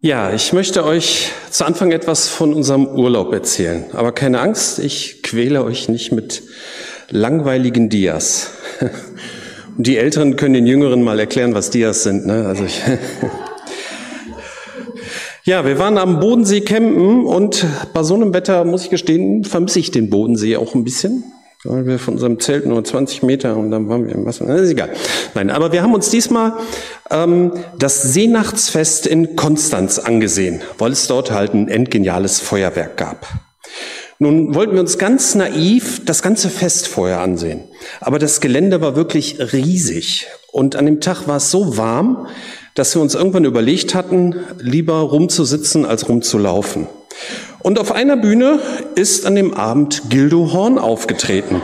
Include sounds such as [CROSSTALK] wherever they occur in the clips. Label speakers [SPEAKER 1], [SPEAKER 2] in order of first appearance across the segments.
[SPEAKER 1] Ja, ich möchte euch zu Anfang etwas von unserem Urlaub erzählen. Aber keine Angst, ich quäle euch nicht mit langweiligen Dias. [LAUGHS] Und die Älteren können den Jüngeren mal erklären, was Dias sind. Ne? Also ich [LAUGHS] ja, wir waren am Bodensee campen und bei so einem Wetter, muss ich gestehen, vermisse ich den Bodensee auch ein bisschen weil wir von unserem Zelt nur 20 Meter und dann waren wir im Wasser. Das ist egal. Nein, aber wir haben uns diesmal ähm, das Seenachtsfest in Konstanz angesehen, weil es dort halt ein endgeniales Feuerwerk gab. Nun wollten wir uns ganz naiv das ganze Fest vorher ansehen. Aber das Gelände war wirklich riesig. Und an dem Tag war es so warm, dass wir uns irgendwann überlegt hatten, lieber rumzusitzen als rumzulaufen. Und auf einer Bühne ist an dem Abend Gildo Horn aufgetreten.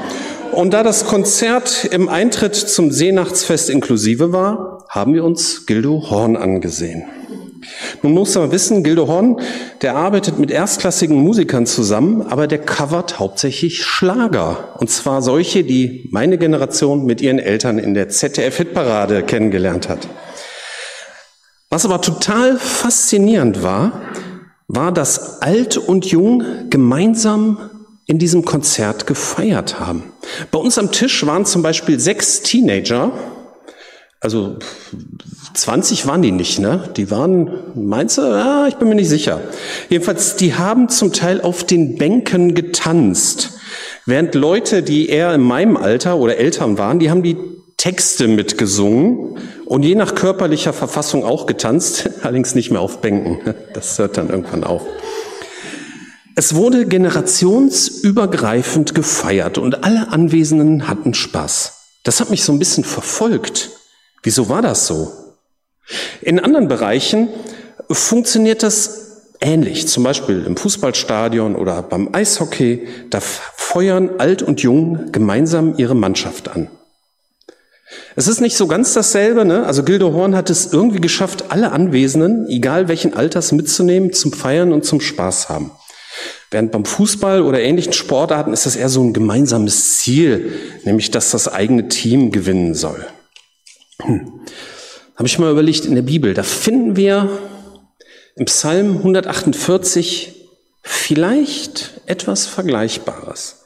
[SPEAKER 1] Und da das Konzert im Eintritt zum Seenachtsfest inklusive war, haben wir uns Gildo Horn angesehen. Nun muss man wissen, Gildo Horn, der arbeitet mit erstklassigen Musikern zusammen, aber der covert hauptsächlich Schlager. Und zwar solche, die meine Generation mit ihren Eltern in der ZDF-Hitparade kennengelernt hat. Was aber total faszinierend war, war, dass Alt und Jung gemeinsam in diesem Konzert gefeiert haben. Bei uns am Tisch waren zum Beispiel sechs Teenager, also 20 waren die nicht, ne? Die waren, meinst du? Ja, ich bin mir nicht sicher. Jedenfalls, die haben zum Teil auf den Bänken getanzt. Während Leute, die eher in meinem Alter oder Eltern waren, die haben die Texte mitgesungen und je nach körperlicher Verfassung auch getanzt, [LAUGHS] allerdings nicht mehr auf Bänken. Das hört dann irgendwann auf. Es wurde generationsübergreifend gefeiert und alle Anwesenden hatten Spaß. Das hat mich so ein bisschen verfolgt. Wieso war das so? In anderen Bereichen funktioniert das ähnlich. Zum Beispiel im Fußballstadion oder beim Eishockey. Da feuern alt und jung gemeinsam ihre Mannschaft an. Es ist nicht so ganz dasselbe. Ne? Also Gildo Horn hat es irgendwie geschafft, alle Anwesenden, egal welchen Alters, mitzunehmen zum Feiern und zum Spaß haben. Während beim Fußball oder ähnlichen Sportarten ist das eher so ein gemeinsames Ziel, nämlich dass das eigene Team gewinnen soll. Hm. Habe ich mal überlegt, in der Bibel, da finden wir im Psalm 148 vielleicht etwas Vergleichbares.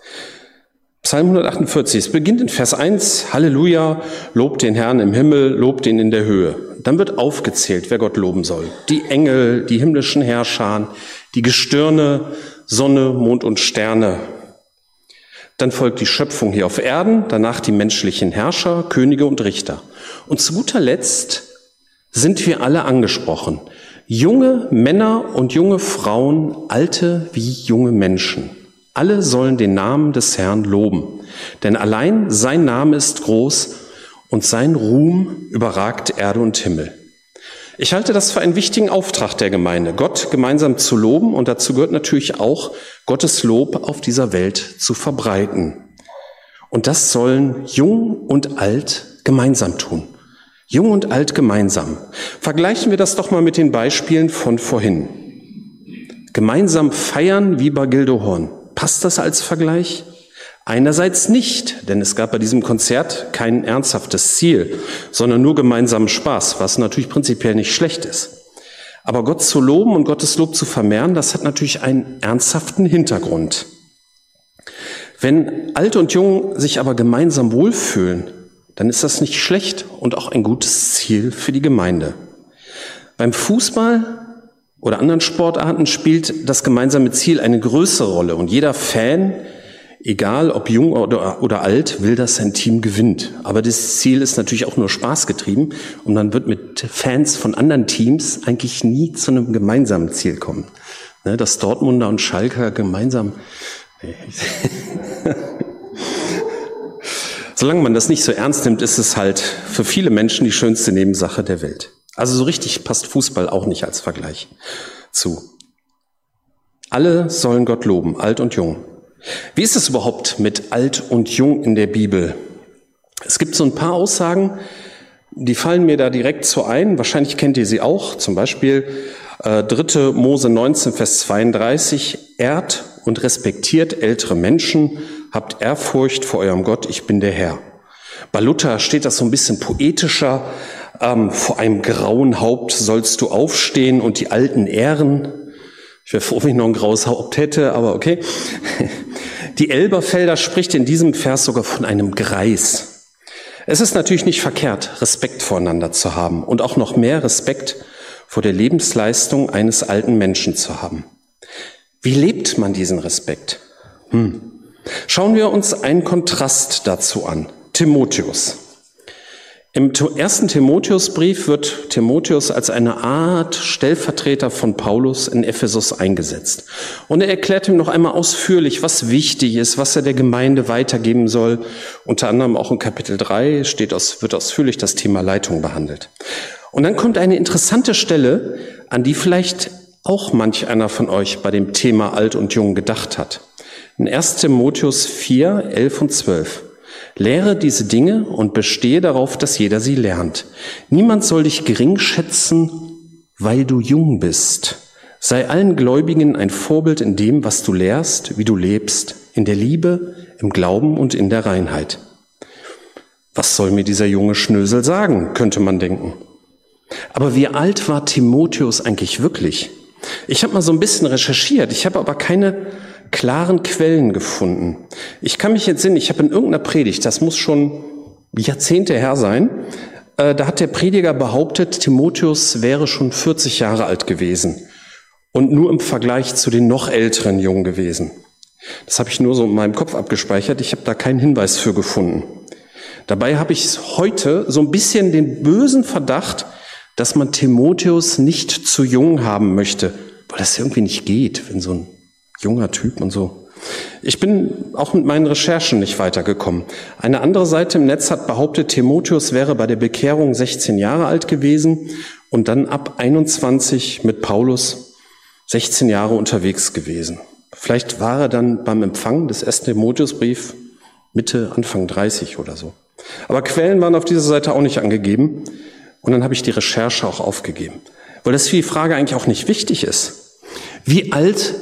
[SPEAKER 1] Psalm 148, es beginnt in Vers 1, Halleluja, lobt den Herrn im Himmel, lobt ihn in der Höhe. Dann wird aufgezählt, wer Gott loben soll. Die Engel, die himmlischen Herrscher, die Gestirne, Sonne, Mond und Sterne. Dann folgt die Schöpfung hier auf Erden, danach die menschlichen Herrscher, Könige und Richter. Und zu guter Letzt sind wir alle angesprochen. Junge Männer und junge Frauen, alte wie junge Menschen. Alle sollen den Namen des Herrn loben, denn allein sein Name ist groß und sein Ruhm überragt Erde und Himmel. Ich halte das für einen wichtigen Auftrag der Gemeinde, Gott gemeinsam zu loben und dazu gehört natürlich auch, Gottes Lob auf dieser Welt zu verbreiten. Und das sollen jung und alt gemeinsam tun. Jung und alt gemeinsam. Vergleichen wir das doch mal mit den Beispielen von vorhin. Gemeinsam feiern wie bei Gildehorn. Passt das als Vergleich? Einerseits nicht, denn es gab bei diesem Konzert kein ernsthaftes Ziel, sondern nur gemeinsamen Spaß, was natürlich prinzipiell nicht schlecht ist. Aber Gott zu loben und Gottes Lob zu vermehren, das hat natürlich einen ernsthaften Hintergrund. Wenn Alt und Jung sich aber gemeinsam wohlfühlen, dann ist das nicht schlecht und auch ein gutes Ziel für die Gemeinde. Beim Fußball oder anderen Sportarten spielt das gemeinsame Ziel eine größere Rolle und jeder Fan, egal ob jung oder, oder alt, will, dass sein Team gewinnt. Aber das Ziel ist natürlich auch nur Spaß getrieben und man wird mit Fans von anderen Teams eigentlich nie zu einem gemeinsamen Ziel kommen. Ne, dass Dortmunder und Schalker gemeinsam. [LAUGHS] Solange man das nicht so ernst nimmt, ist es halt für viele Menschen die schönste Nebensache der Welt. Also so richtig passt Fußball auch nicht als Vergleich zu. Alle sollen Gott loben, alt und jung. Wie ist es überhaupt mit alt und jung in der Bibel? Es gibt so ein paar Aussagen, die fallen mir da direkt so ein. Wahrscheinlich kennt ihr sie auch. Zum Beispiel äh, 3. Mose 19, Vers 32. Ehrt und respektiert ältere Menschen, habt Ehrfurcht vor eurem Gott, ich bin der Herr. Bei Luther steht das so ein bisschen poetischer. Ähm, vor einem grauen Haupt sollst du aufstehen und die Alten ehren. Ich wäre froh, wenn ich noch ein graues Haupt hätte, aber okay. [LAUGHS] Die Elberfelder spricht in diesem Vers sogar von einem Greis. Es ist natürlich nicht verkehrt, Respekt voreinander zu haben und auch noch mehr Respekt vor der Lebensleistung eines alten Menschen zu haben. Wie lebt man diesen Respekt? Hm. Schauen wir uns einen Kontrast dazu an. Timotheus. Im ersten Timotheusbrief wird Timotheus als eine Art Stellvertreter von Paulus in Ephesus eingesetzt. Und er erklärt ihm noch einmal ausführlich, was wichtig ist, was er der Gemeinde weitergeben soll. Unter anderem auch in Kapitel 3 steht aus, wird ausführlich das Thema Leitung behandelt. Und dann kommt eine interessante Stelle, an die vielleicht auch manch einer von euch bei dem Thema Alt und Jung gedacht hat. In 1 Timotheus 4, 11 und 12. Lehre diese Dinge und bestehe darauf, dass jeder sie lernt. Niemand soll dich gering schätzen, weil du jung bist. Sei allen Gläubigen ein Vorbild in dem, was du lehrst, wie du lebst, in der Liebe, im Glauben und in der Reinheit. Was soll mir dieser junge Schnösel sagen, könnte man denken. Aber wie alt war Timotheus eigentlich wirklich? Ich habe mal so ein bisschen recherchiert, ich habe aber keine klaren Quellen gefunden. Ich kann mich jetzt sehen, ich habe in irgendeiner Predigt, das muss schon Jahrzehnte her sein, äh, da hat der Prediger behauptet, Timotheus wäre schon 40 Jahre alt gewesen und nur im Vergleich zu den noch älteren Jungen gewesen. Das habe ich nur so in meinem Kopf abgespeichert, ich habe da keinen Hinweis für gefunden. Dabei habe ich heute so ein bisschen den bösen Verdacht, dass man Timotheus nicht zu jung haben möchte, weil das irgendwie nicht geht, wenn so ein junger Typ und so. Ich bin auch mit meinen Recherchen nicht weitergekommen. Eine andere Seite im Netz hat behauptet, Timotheus wäre bei der Bekehrung 16 Jahre alt gewesen und dann ab 21 mit Paulus 16 Jahre unterwegs gewesen. Vielleicht war er dann beim Empfang des ersten Timotheusbrief Mitte, Anfang 30 oder so. Aber Quellen waren auf dieser Seite auch nicht angegeben. Und dann habe ich die Recherche auch aufgegeben. Weil das für die Frage eigentlich auch nicht wichtig ist. Wie alt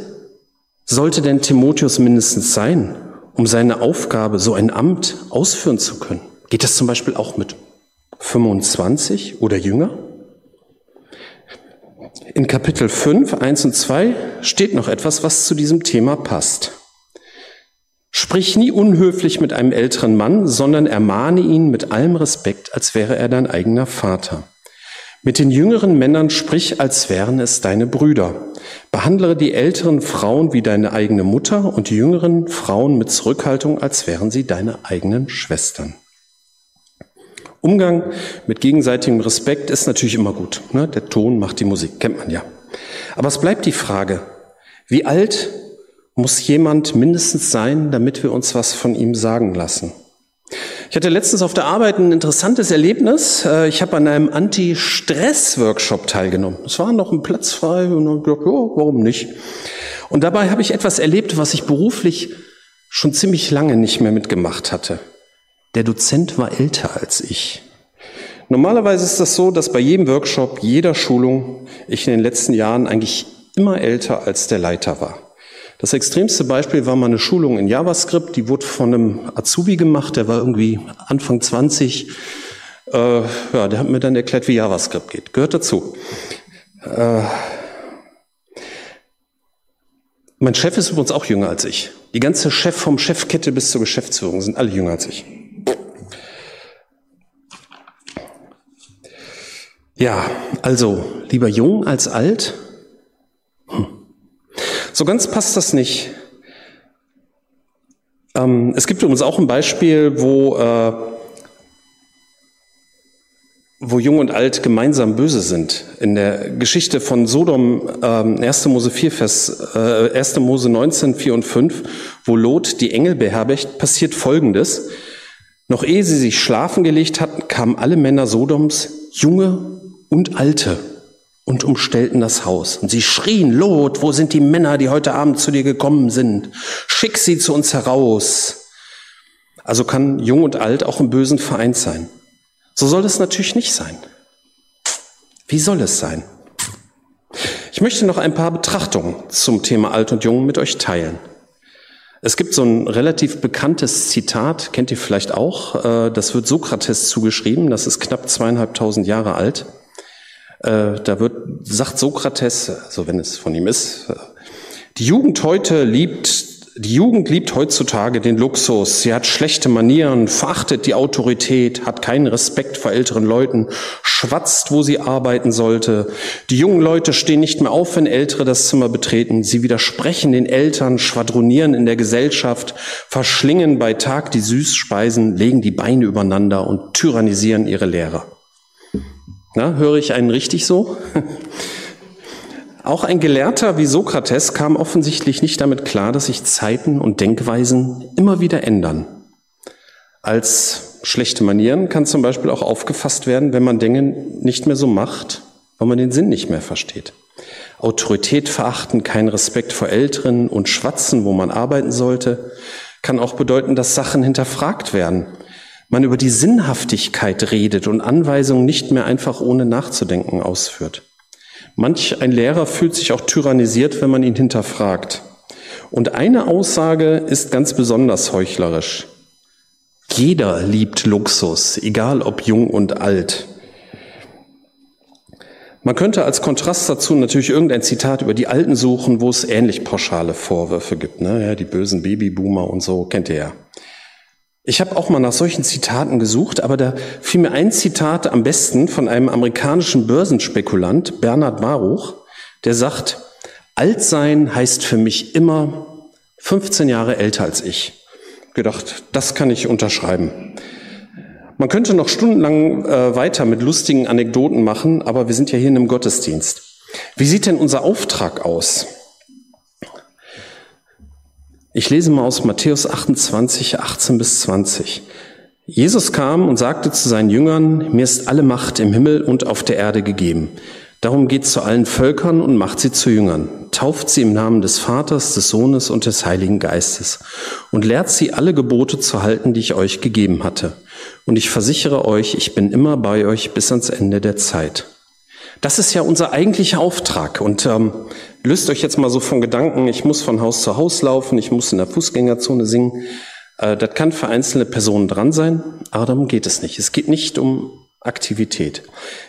[SPEAKER 1] sollte denn Timotheus mindestens sein, um seine Aufgabe, so ein Amt ausführen zu können? Geht das zum Beispiel auch mit 25 oder jünger? In Kapitel 5, 1 und 2 steht noch etwas, was zu diesem Thema passt. Sprich nie unhöflich mit einem älteren Mann, sondern ermahne ihn mit allem Respekt, als wäre er dein eigener Vater. Mit den jüngeren Männern sprich, als wären es deine Brüder. Behandle die älteren Frauen wie deine eigene Mutter und die jüngeren Frauen mit Zurückhaltung, als wären sie deine eigenen Schwestern. Umgang mit gegenseitigem Respekt ist natürlich immer gut. Ne? Der Ton macht die Musik, kennt man ja. Aber es bleibt die Frage, wie alt muss jemand mindestens sein, damit wir uns was von ihm sagen lassen? Ich hatte letztens auf der Arbeit ein interessantes Erlebnis. Äh, ich habe an einem Anti-Stress-Workshop teilgenommen. Es war noch ein Platz frei und dann gedacht, ja, warum nicht? Und dabei habe ich etwas erlebt, was ich beruflich schon ziemlich lange nicht mehr mitgemacht hatte. Der Dozent war älter als ich. Normalerweise ist das so, dass bei jedem Workshop, jeder Schulung ich in den letzten Jahren eigentlich immer älter als der Leiter war. Das extremste Beispiel war mal eine Schulung in JavaScript, die wurde von einem Azubi gemacht, der war irgendwie Anfang 20. Äh, ja, der hat mir dann erklärt, wie JavaScript geht. Gehört dazu. Äh, mein Chef ist übrigens auch jünger als ich. Die ganze Chef vom Chefkette bis zur Geschäftsführung sind alle jünger als ich. Ja, also lieber jung als alt. So ganz passt das nicht. Ähm, es gibt übrigens auch ein Beispiel, wo, äh, wo Jung und Alt gemeinsam böse sind. In der Geschichte von Sodom, ähm, 1. Mose 4, Vers, äh, 1. Mose 19, 4 und 5, wo Lot die Engel beherbergt, passiert Folgendes. Noch ehe sie sich schlafen gelegt hatten, kamen alle Männer Sodoms, Junge und Alte, und umstellten das Haus. Und sie schrien, Lot, wo sind die Männer, die heute Abend zu dir gekommen sind? Schick sie zu uns heraus. Also kann jung und alt auch im Bösen vereint sein. So soll es natürlich nicht sein. Wie soll es sein? Ich möchte noch ein paar Betrachtungen zum Thema Alt und Jung mit euch teilen. Es gibt so ein relativ bekanntes Zitat, kennt ihr vielleicht auch, äh, das wird Sokrates zugeschrieben, das ist knapp zweieinhalbtausend Jahre alt. Äh, da wird, sagt Sokrates, also wenn es von ihm ist, die Jugend heute liebt die Jugend liebt heutzutage den Luxus. Sie hat schlechte Manieren, verachtet die Autorität, hat keinen Respekt vor älteren Leuten, schwatzt, wo sie arbeiten sollte. Die jungen Leute stehen nicht mehr auf, wenn Ältere das Zimmer betreten. Sie widersprechen den Eltern, schwadronieren in der Gesellschaft, verschlingen bei Tag die Süßspeisen, legen die Beine übereinander und tyrannisieren ihre Lehrer. Na, höre ich einen richtig so? Auch ein Gelehrter wie Sokrates kam offensichtlich nicht damit klar, dass sich Zeiten und Denkweisen immer wieder ändern. Als schlechte Manieren kann zum Beispiel auch aufgefasst werden, wenn man Dinge nicht mehr so macht, weil man den Sinn nicht mehr versteht. Autorität verachten, kein Respekt vor Älteren und Schwatzen, wo man arbeiten sollte, kann auch bedeuten, dass Sachen hinterfragt werden. Man über die Sinnhaftigkeit redet und Anweisungen nicht mehr einfach ohne nachzudenken ausführt. Manch ein Lehrer fühlt sich auch tyrannisiert, wenn man ihn hinterfragt. Und eine Aussage ist ganz besonders heuchlerisch. Jeder liebt Luxus, egal ob jung und alt. Man könnte als Kontrast dazu natürlich irgendein Zitat über die Alten suchen, wo es ähnlich pauschale Vorwürfe gibt. Ne? Die bösen Babyboomer und so, kennt ihr ja. Ich habe auch mal nach solchen Zitaten gesucht, aber da fiel mir ein Zitat am besten von einem amerikanischen Börsenspekulant, Bernhard Baruch, der sagt, alt sein heißt für mich immer 15 Jahre älter als ich. Gedacht, das kann ich unterschreiben. Man könnte noch stundenlang äh, weiter mit lustigen Anekdoten machen, aber wir sind ja hier in einem Gottesdienst. Wie sieht denn unser Auftrag aus? Ich lese mal aus Matthäus 28, 18 bis 20. Jesus kam und sagte zu seinen Jüngern, mir ist alle Macht im Himmel und auf der Erde gegeben. Darum geht zu allen Völkern und macht sie zu Jüngern. Tauft sie im Namen des Vaters, des Sohnes und des Heiligen Geistes und lehrt sie alle Gebote zu halten, die ich euch gegeben hatte. Und ich versichere euch, ich bin immer bei euch bis ans Ende der Zeit. Das ist ja unser eigentlicher Auftrag. Und ähm, löst euch jetzt mal so von Gedanken, ich muss von Haus zu Haus laufen, ich muss in der Fußgängerzone singen. Äh, das kann für einzelne Personen dran sein, aber darum geht es nicht. Es geht nicht um Aktivität.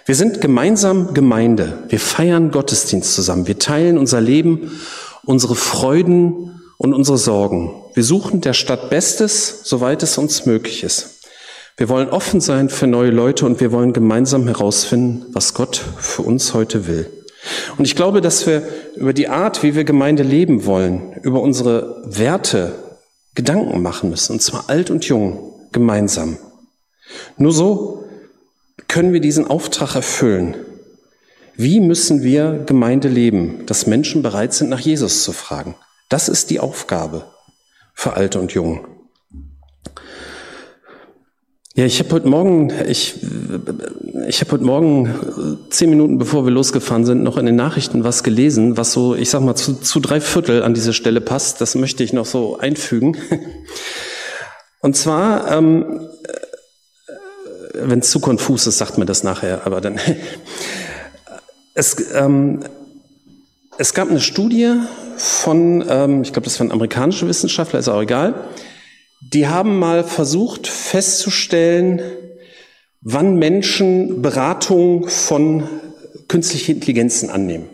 [SPEAKER 1] Wir sind gemeinsam Gemeinde. Wir feiern Gottesdienst zusammen. Wir teilen unser Leben, unsere Freuden und unsere Sorgen. Wir suchen der Stadt Bestes, soweit es uns möglich ist. Wir wollen offen sein für neue Leute und wir wollen gemeinsam herausfinden, was Gott für uns heute will. Und ich glaube, dass wir über die Art, wie wir Gemeinde leben wollen, über unsere Werte Gedanken machen müssen, und zwar alt und jung, gemeinsam. Nur so können wir diesen Auftrag erfüllen. Wie müssen wir Gemeinde leben, dass Menschen bereit sind, nach Jesus zu fragen? Das ist die Aufgabe für Alte und Jung. Ja, ich habe heute Morgen, ich, ich habe heute Morgen zehn Minuten bevor wir losgefahren sind, noch in den Nachrichten was gelesen, was so, ich sag mal, zu, zu drei Viertel an diese Stelle passt. Das möchte ich noch so einfügen. [LAUGHS] Und zwar, ähm, wenn es zu konfus ist, sagt mir das nachher, aber dann. [LAUGHS] es, ähm, es gab eine Studie von, ähm, ich glaube, das waren amerikanische Wissenschaftler, ist auch egal die haben mal versucht festzustellen, wann Menschen Beratung von künstlichen Intelligenzen annehmen.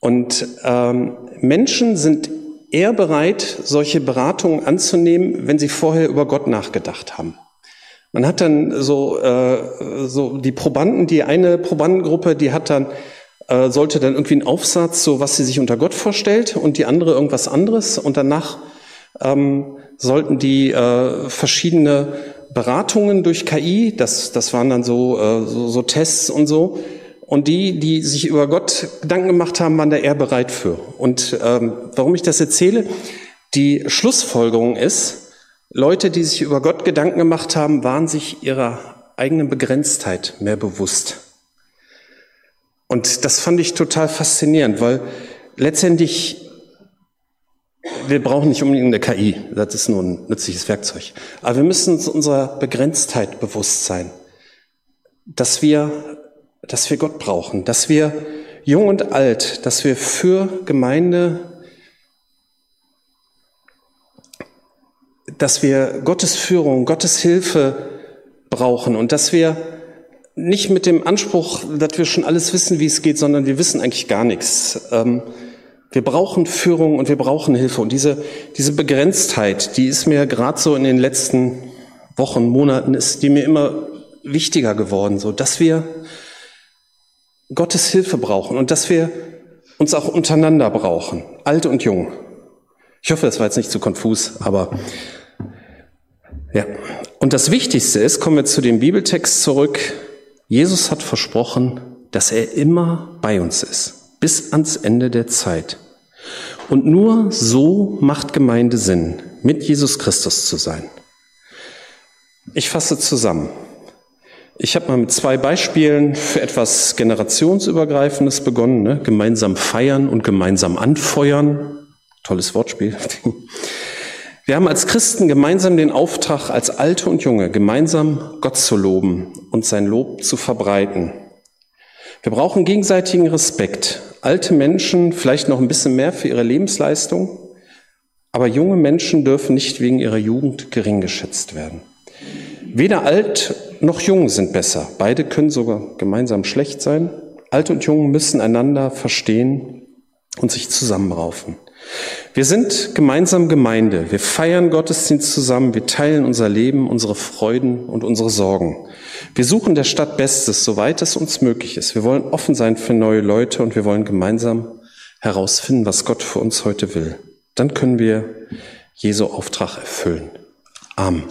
[SPEAKER 1] Und ähm, Menschen sind eher bereit, solche Beratungen anzunehmen, wenn sie vorher über Gott nachgedacht haben. Man hat dann so, äh, so die Probanden, die eine Probandengruppe, die hat dann äh, sollte dann irgendwie einen Aufsatz, so was sie sich unter Gott vorstellt, und die andere irgendwas anderes. Und danach ähm, sollten die äh, verschiedene Beratungen durch KI, das, das waren dann so, äh, so, so Tests und so, und die, die sich über Gott Gedanken gemacht haben, waren da eher bereit für. Und ähm, warum ich das erzähle? Die Schlussfolgerung ist, Leute, die sich über Gott Gedanken gemacht haben, waren sich ihrer eigenen Begrenztheit mehr bewusst. Und das fand ich total faszinierend, weil letztendlich wir brauchen nicht unbedingt eine KI, das ist nur ein nützliches Werkzeug. Aber wir müssen uns unserer Begrenztheit bewusst sein, dass wir, dass wir Gott brauchen, dass wir jung und alt, dass wir für Gemeinde dass wir Gottes Führung, Gottes Hilfe brauchen und dass wir nicht mit dem Anspruch, dass wir schon alles wissen, wie es geht, sondern wir wissen eigentlich gar nichts. Ähm, wir brauchen Führung und wir brauchen Hilfe. Und diese, diese Begrenztheit, die ist mir gerade so in den letzten Wochen, Monaten, ist die mir immer wichtiger geworden, so dass wir Gottes Hilfe brauchen und dass wir uns auch untereinander brauchen, alt und jung. Ich hoffe, das war jetzt nicht zu konfus, aber ja. Und das Wichtigste ist, kommen wir zu dem Bibeltext zurück. Jesus hat versprochen, dass er immer bei uns ist, bis ans Ende der Zeit. Und nur so macht Gemeinde Sinn, mit Jesus Christus zu sein. Ich fasse zusammen. Ich habe mal mit zwei Beispielen für etwas Generationsübergreifendes begonnen. Ne? Gemeinsam feiern und gemeinsam anfeuern. Tolles Wortspiel. [LAUGHS] Wir haben als Christen gemeinsam den Auftrag, als Alte und Junge gemeinsam Gott zu loben und sein Lob zu verbreiten. Wir brauchen gegenseitigen Respekt. Alte Menschen vielleicht noch ein bisschen mehr für ihre Lebensleistung, aber junge Menschen dürfen nicht wegen ihrer Jugend gering geschätzt werden. Weder alt noch jung sind besser. Beide können sogar gemeinsam schlecht sein. Alt und jung müssen einander verstehen und sich zusammenraufen. Wir sind gemeinsam Gemeinde. Wir feiern Gottesdienst zusammen. Wir teilen unser Leben, unsere Freuden und unsere Sorgen. Wir suchen der Stadt Bestes, soweit es uns möglich ist. Wir wollen offen sein für neue Leute und wir wollen gemeinsam herausfinden, was Gott für uns heute will. Dann können wir Jesu Auftrag erfüllen. Amen.